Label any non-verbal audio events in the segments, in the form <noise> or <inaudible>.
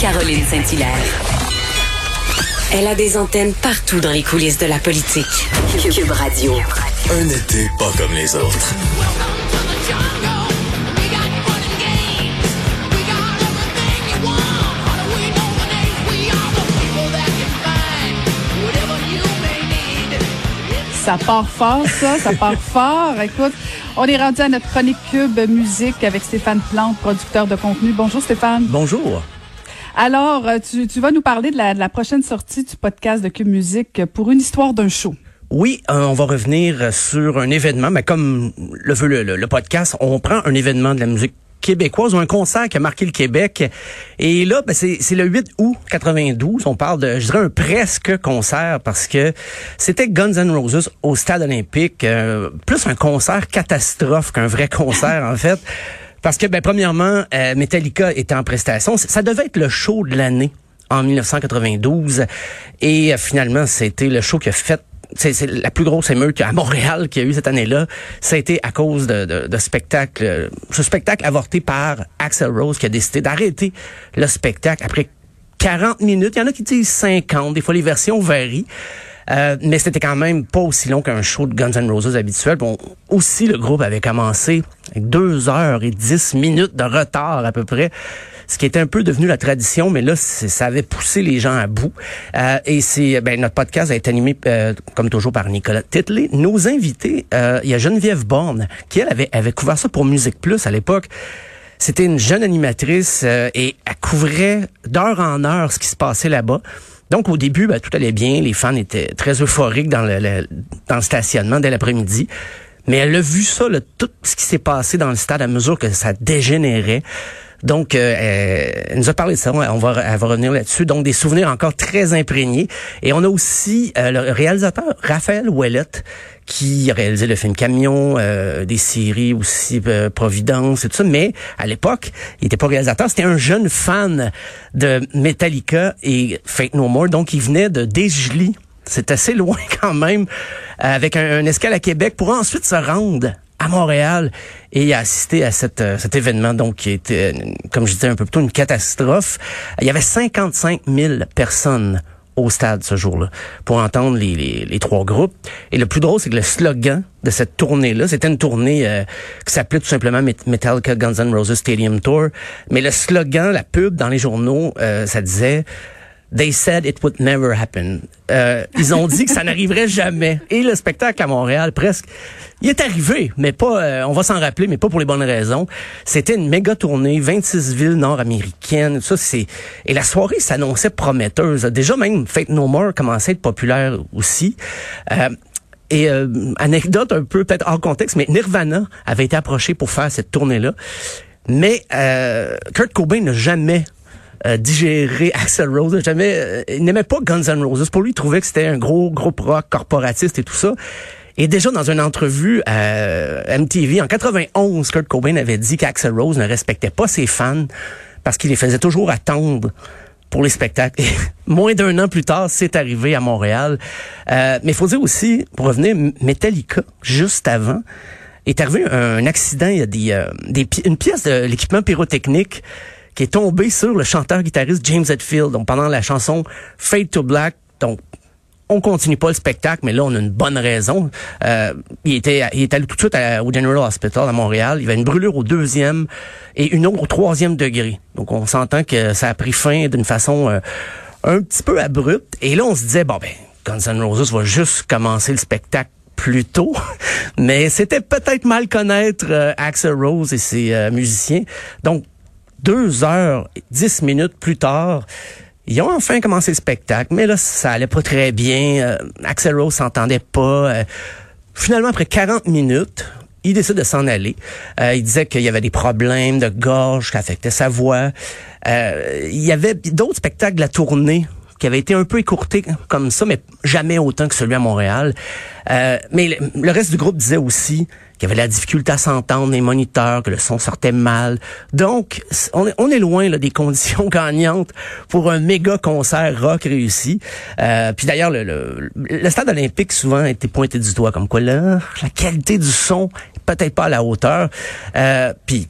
Caroline Saint-Hilaire. Elle a des antennes partout dans les coulisses de la politique. Cube Radio. Un été pas comme les autres. Ça part fort, ça, ça part <laughs> fort. Écoute, on est rendu à notre chronique Cube Musique avec Stéphane Plante, producteur de contenu. Bonjour Stéphane. Bonjour. Alors, euh, tu, vas nous parler de la, prochaine sortie du podcast de Cube Musique pour une histoire d'un show. Oui, euh, on va revenir sur un événement, mais comme le veut le, podcast, on prend un événement de la musique québécoise ou un concert qui a marqué le Québec. Et là, ben c'est, c'est le 8 août 92. On parle de, je dirais, un presque concert parce que c'était Guns N' Roses au Stade olympique. euh, plus un concert catastrophe qu'un vrai concert, en fait. Parce que, ben, premièrement, euh, Metallica était en prestation. Ça devait être le show de l'année en 1992. Et euh, finalement, c'était le show qui a fait c'est c'est la plus grosse émeute à Montréal qu'il y a eu cette année-là. Ça a été à cause de, de, de spectacle, euh, ce spectacle avorté par Axel Rose qui a décidé d'arrêter le spectacle après 40 minutes. Il y en a qui disent 50. Des fois, les versions varient. Euh, mais c'était quand même pas aussi long qu'un show de Guns N' Roses habituel. Bon, aussi, le groupe avait commencé avec deux heures et dix minutes de retard à peu près, ce qui était un peu devenu la tradition, mais là, ça avait poussé les gens à bout. Euh, et c'est ben, notre podcast a été animé, euh, comme toujours, par Nicolas Titley. Nos invités, euh, il y a Geneviève Borne, qui, elle, avait, avait couvert ça pour Musique Plus à l'époque. C'était une jeune animatrice euh, et elle couvrait d'heure en heure ce qui se passait là-bas. Donc au début, ben, tout allait bien, les fans étaient très euphoriques dans le, le- dans le stationnement dès l'après-midi. Mais elle a vu ça, là, tout ce qui s'est passé dans le stade à mesure que ça dégénérait. Donc, euh, elle, nous a parlé de ça. On va, revenir là-dessus. Donc, des souvenirs encore très imprégnés. Et on a aussi euh, le réalisateur Raphaël Ouellette qui a réalisé le film Camion, euh, des séries aussi Providence et tout ça. Mais à l'époque, il était pas réalisateur. C'était un jeune fan de Metallica et Fate No More. Donc, il venait de Desjely. C'est assez <laughs> loin quand même, avec un escale à Québec pour ensuite se rendre à Montréal et assister à cette, euh, cet événement donc qui était, euh, comme je disais un peu plus tôt, une catastrophe. Il y avait 55 000 personnes au stade ce jour-là pour entendre les, les, trois groupes. Et le plus drôle, c'est que le slogan de cette tournée-là, c'était une tournée euh, qui s'appelait tout simplement Met- Metallica Guns N' Roses Stadium Tour. Mais le slogan, la pub dans les journaux, euh, ça disait They said it would never happen. Euh, ils ont dit que ça n'arriverait jamais. Et le spectacle à Montréal, presque, il est arrivé, mais pas, euh, on va s'en rappeler, mais pas pour les bonnes raisons. C'était une méga tournée, 26 villes nord-américaines, ça, c'est, et la soirée s'annonçait prometteuse. Déjà, même Fate No More commençait à être populaire aussi. Euh, et euh, anecdote un peu peut-être hors contexte, mais Nirvana avait été approché pour faire cette tournée-là. Mais euh, Kurt Cobain n'a jamais euh, digéré Axel Rose, jamais, euh, il n'aimait pas Guns N' Roses. Pour lui, il trouvait que c'était un gros groupe rock corporatiste et tout ça. Et déjà dans une entrevue à MTV en 91, Kurt Cobain avait dit qu'Axel Rose ne respectait pas ses fans parce qu'il les faisait toujours attendre pour les spectacles. Et <laughs> moins d'un an plus tard, c'est arrivé à Montréal. Euh, mais il faut dire aussi, pour revenir, Metallica, juste avant, est arrivé un accident. Il y a des, euh, une pièce de l'équipement pyrotechnique qui est tombée sur le chanteur-guitariste James Hetfield. Donc, pendant la chanson Fade to Black, donc on continue pas le spectacle, mais là, on a une bonne raison. Euh, il était, il est allé tout de suite à- au General Hospital à Montréal. Il avait une brûlure au deuxième et une autre au troisième degré. Donc, on s'entend que ça a pris fin d'une façon euh, un petit peu abrupte. Et là, on se disait, bon, ben, Guns N' Roses va juste commencer le spectacle plus tôt, <laughs> mais c'était peut-être mal connaître euh, Axel Rose et ses euh, musiciens. Donc, deux heures, dix minutes plus tard, ils ont enfin commencé le spectacle, mais là, ça allait pas très bien. Euh, Axel Rose s'entendait pas. Euh, finalement, après 40 minutes, il décide de s'en aller. Euh, il disait qu'il y avait des problèmes de gorge qui affectaient sa voix. Euh, il y avait d'autres spectacles de la tournée qui avaient été un peu écourtés comme ça, mais jamais autant que celui à Montréal. Euh, mais le, reste du groupe disait aussi qu'il y avait la difficulté à s'entendre, les moniteurs, que le son sortait mal. Donc, on est, loin là, des <laughs> conditions gagnantes pour un méga concert rock réussi. Euh, puis d'ailleurs, le, le, le stade olympique souvent a été pointé du doigt, comme quoi là, la qualité du son peut-être pas à la hauteur. Euh, puis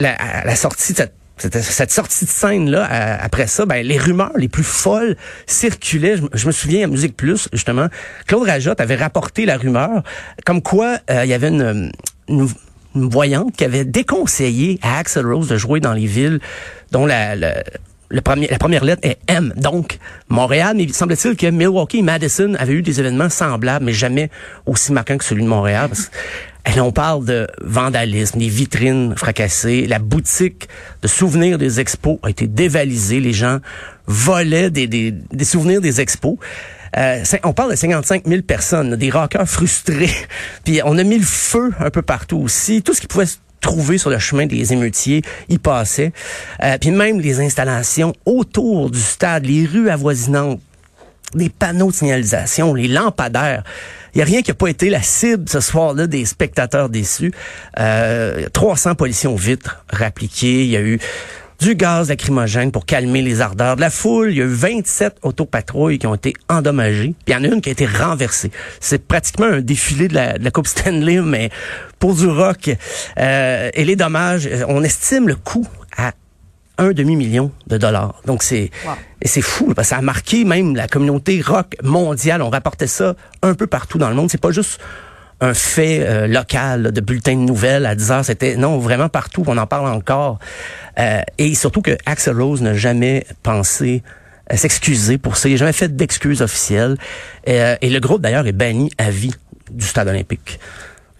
la, la sortie de cette cette sortie de scène là. après ça, ben les rumeurs les plus folles circulaient. Je, me souviens à Musique Plus justement, Claude Rajotte avait rapporté la rumeur comme quoi euh, il y avait une, une, voyante qui avait déconseillé à Axel Rose de jouer dans les villes dont la, la première lettre est M. Donc, Montréal, mais semble-t-il que Milwaukee et Madison avaient eu des événements semblables, mais jamais aussi marquants que celui de Montréal. Et on parle de vandalisme, des vitrines fracassées, la boutique de souvenirs des expos a été dévalisée, les gens volaient des, souvenirs des expos. Euh, on parle de 55 000 personnes, des rockers frustrés. <laughs> Puis on a mis le feu un peu partout aussi. Tout ce qui pouvait se trouver sur le chemin des émeutiers y passait. Euh, puis même les installations autour du stade, les rues avoisinantes, des panneaux de signalisation, les lampadaires. Il n'y a rien qui n'a pas été la cible ce soir-là des spectateurs déçus. Euh, 300 policiers vitres rappliquées. Il y a eu du gaz lacrymogène pour calmer les ardeurs de la foule. Il y a eu 27 autopatrouilles qui ont été endommagées. Puis il y en a une qui a été renversée. C'est pratiquement un défilé de la, de la Coupe Stanley, mais pour du rock. Euh, et les dommages, on estime le coût à un demi-million de dollars. Donc c'est et c'est fou parce que ça a marqué même la communauté rock mondiale. On rapportait ça un peu partout dans le monde. C'est pas juste un fait euh, local de bulletin de nouvelles à 10 heures. C'était non vraiment partout. On en parle encore. Euh, et surtout que Axel Rose n'a jamais pensé s'excuser pour ça. Il n'a jamais fait d'excuses officielles. Euh, et le groupe d'ailleurs est banni à vie du stade olympique.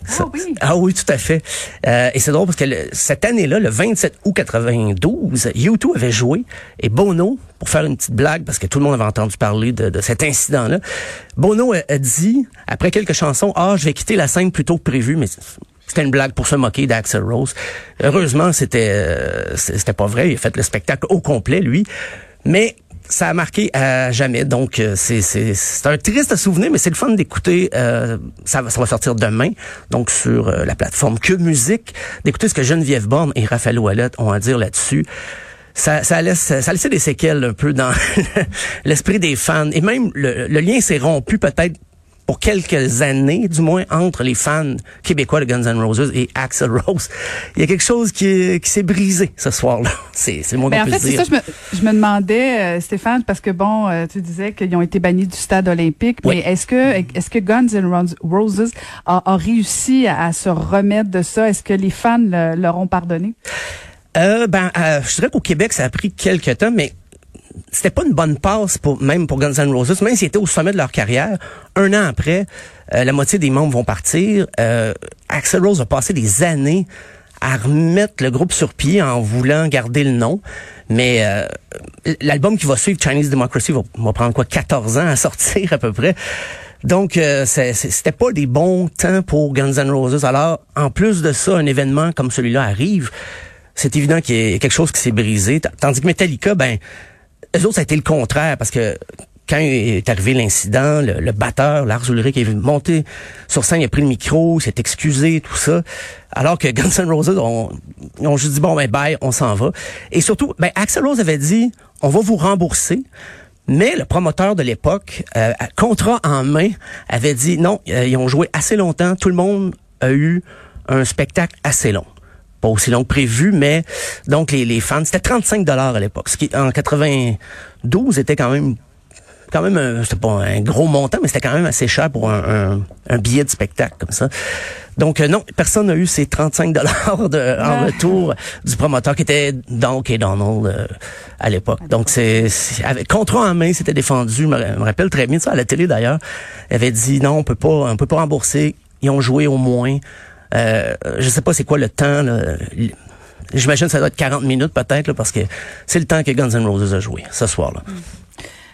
Ah oui. Ah oui, tout à fait. Euh, et c'est drôle parce que cette année-là, le 27 août 92, U2 avait joué et Bono, pour faire une petite blague, parce que tout le monde avait entendu parler de, cet incident-là, Bono a, dit, après quelques chansons, ah, je vais quitter la scène plus tôt que prévu, mais c'était une blague pour se moquer d'Axel Rose. Heureusement, c'était euh, c'était pas vrai. Il a fait le spectacle au complet, lui. Mais ça a marqué à jamais. Donc, euh, c'est, c'est, un triste souvenir, mais c'est le fun d'écouter. Euh, ça, va, ça va sortir demain, donc sur euh, la plateforme Que Musique, d'écouter ce que Geneviève Borne et Raphaël Ouellet ont à dire là-dessus. Ça, ça laisse, ça laissé des séquelles un peu dans <laughs> l'esprit des fans. Et même le lien s'est rompu peut-être pour quelques années, du moins entre les fans québécois de Guns N' Roses et Axel Rose. Il y a quelque chose qui, qui s'est brisé ce soir-là. <laughs> C'est, c'est le mot Mais en fait, c'est ça, je me, je me demandais, euh, Stéphane, parce que bon, euh, tu disais qu'ils ont été bannis du stade olympique, mais est-ce que est-ce que Guns N' Roses a, a réussi à, se remettre de ça? Est-ce que les fans leur ont pardonné? Euh, ben, euh, je dirais qu'au Québec, ça a pris quelques temps, mais c'était pas une bonne passe pour même pour Guns N' Roses, même s'ils étaient au sommet de leur carrière. Un an après, euh, la moitié des membres vont partir. Euh, Axel Rose a passé des années à remettre le groupe sur pied en voulant garder le nom. Mais euh, l'album qui va suivre, Chinese Democracy, va, prendre quoi 14 ans à sortir à peu près. Donc, euh, c'était pas des bons temps pour Guns N' Roses. Alors, en plus de ça, un événement comme celui-là arrive, c'est évident qu'il y a quelque chose qui s'est brisé. Tandis que Metallica, ben, eux autres, ça a été le contraire parce que quand est arrivé l'incident, le, batteur, Lars Ulrich, est monté sur scène, il a pris le micro, s'est excusé, tout ça. Alors que Guns N' Roses ont, ont juste dit, bon, ben, bye, on s'en va. Et surtout, ben, Axel Rose avait dit, on va vous rembourser. Mais le promoteur de l'époque, euh, contrat en main, avait dit, non, euh, ils ont joué assez longtemps, tout le monde a eu un spectacle assez long pas aussi long que prévu, mais donc les, les fans, c'était 35 dollars à l'époque, ce qui en 92 était quand même quand même c'était pas un gros montant, mais c'était quand même assez cher pour un, un, billet de spectacle comme ça. Donc euh, non, personne n'a eu ces 35 dollars de en retour du promoteur qui était donc et Donald euh, à l'époque. Donc c'est avec contrat en main, c'était défendu. Je me, rappelle très bien ça à la télé d'ailleurs. Il avait dit non, on peut pas, on peut pas rembourser. Ils ont joué au moins. Euh, je sais pas c'est quoi le temps. J'imagine que ça doit être 40 minutes peut-être parce que c'est le temps que Guns N' Roses a joué ce soir-là.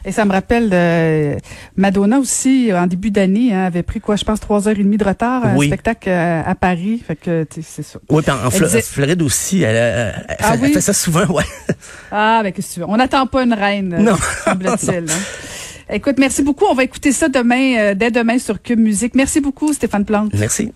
Et ça me rappelle de Madonna aussi en début d'année hein, avait pris quoi je pense trois heures et demie de retard un spectacle euh, à, Paris fait que c'est ça. Oui puis en, Floride aussi elle, ah fait, ça souvent ouais. <laughs> Ah ben qu'est-ce que tu veux? On n'attend pas une reine non. semble-t-il. Hein. Écoute merci beaucoup on va écouter ça demain euh, dès demain sur Cube Musique. Merci beaucoup Stéphane Plante. Merci.